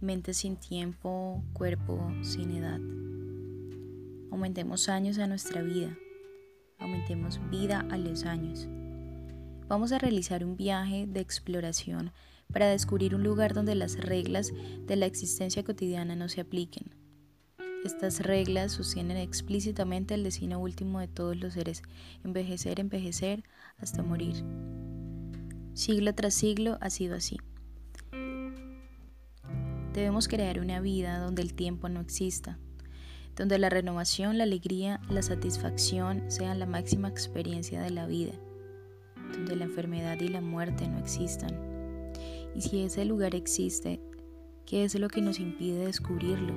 mente sin tiempo, cuerpo sin edad. Aumentemos años a nuestra vida, aumentemos vida a los años. Vamos a realizar un viaje de exploración para descubrir un lugar donde las reglas de la existencia cotidiana no se apliquen. Estas reglas sostienen explícitamente el destino último de todos los seres, envejecer, envejecer hasta morir. Siglo tras siglo ha sido así. Debemos crear una vida donde el tiempo no exista, donde la renovación, la alegría, la satisfacción sean la máxima experiencia de la vida, donde la enfermedad y la muerte no existan. Y si ese lugar existe, ¿qué es lo que nos impide descubrirlo?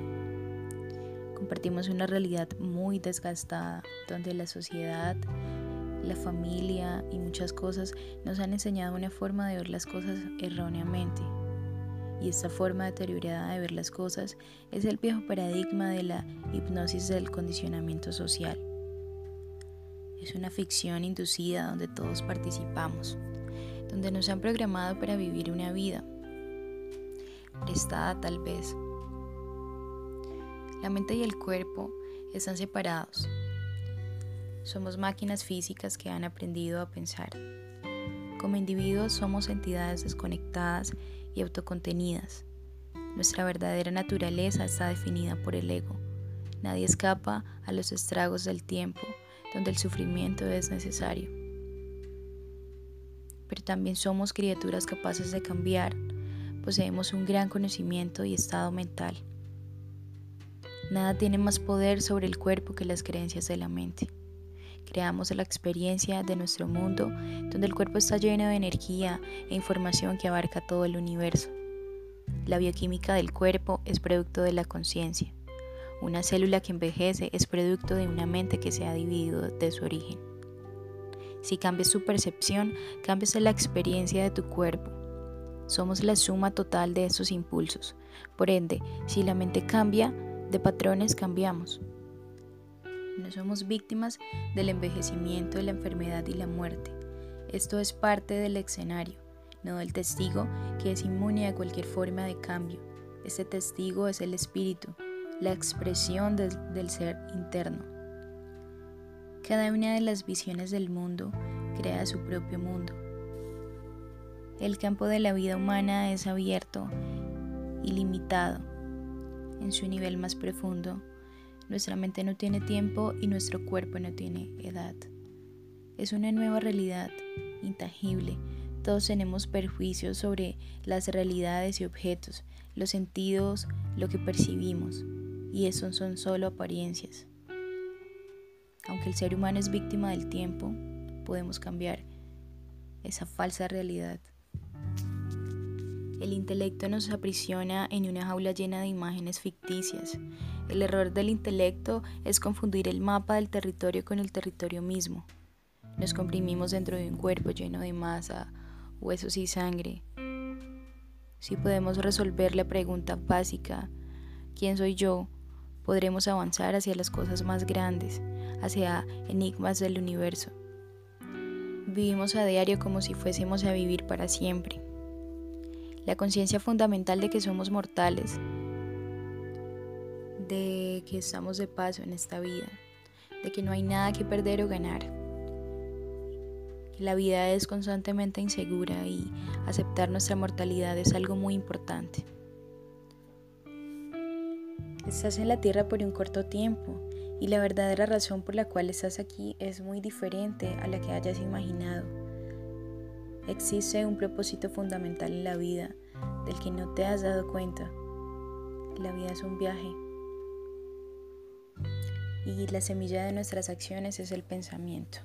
Compartimos una realidad muy desgastada, donde la sociedad, la familia y muchas cosas nos han enseñado una forma de ver las cosas erróneamente y esta forma deteriorada de ver las cosas es el viejo paradigma de la hipnosis del condicionamiento social. Es una ficción inducida donde todos participamos, donde nos han programado para vivir una vida, prestada tal vez. La mente y el cuerpo están separados. Somos máquinas físicas que han aprendido a pensar. Como individuos somos entidades desconectadas y autocontenidas. Nuestra verdadera naturaleza está definida por el ego. Nadie escapa a los estragos del tiempo, donde el sufrimiento es necesario. Pero también somos criaturas capaces de cambiar, poseemos un gran conocimiento y estado mental. Nada tiene más poder sobre el cuerpo que las creencias de la mente. Creamos la experiencia de nuestro mundo, donde el cuerpo está lleno de energía e información que abarca todo el universo. La bioquímica del cuerpo es producto de la conciencia. Una célula que envejece es producto de una mente que se ha dividido de su origen. Si cambias tu percepción, cambias la experiencia de tu cuerpo. Somos la suma total de esos impulsos. Por ende, si la mente cambia, de patrones cambiamos. No somos víctimas del envejecimiento, de la enfermedad y la muerte. Esto es parte del escenario, no del testigo que es inmune a cualquier forma de cambio. Ese testigo es el espíritu, la expresión del ser interno. Cada una de las visiones del mundo crea su propio mundo. El campo de la vida humana es abierto, ilimitado. En su nivel más profundo, nuestra mente no tiene tiempo y nuestro cuerpo no tiene edad. Es una nueva realidad, intangible. Todos tenemos perjuicios sobre las realidades y objetos, los sentidos, lo que percibimos, y eso son solo apariencias. Aunque el ser humano es víctima del tiempo, podemos cambiar esa falsa realidad. El intelecto nos aprisiona en una jaula llena de imágenes ficticias. El error del intelecto es confundir el mapa del territorio con el territorio mismo. Nos comprimimos dentro de un cuerpo lleno de masa, huesos y sangre. Si podemos resolver la pregunta básica, ¿quién soy yo? podremos avanzar hacia las cosas más grandes, hacia enigmas del universo. Vivimos a diario como si fuésemos a vivir para siempre la conciencia fundamental de que somos mortales, de que estamos de paso en esta vida, de que no hay nada que perder o ganar, la vida es constantemente insegura y aceptar nuestra mortalidad es algo muy importante. Estás en la tierra por un corto tiempo y la verdadera razón por la cual estás aquí es muy diferente a la que hayas imaginado. Existe un propósito fundamental en la vida del que no te has dado cuenta. La vida es un viaje. Y la semilla de nuestras acciones es el pensamiento.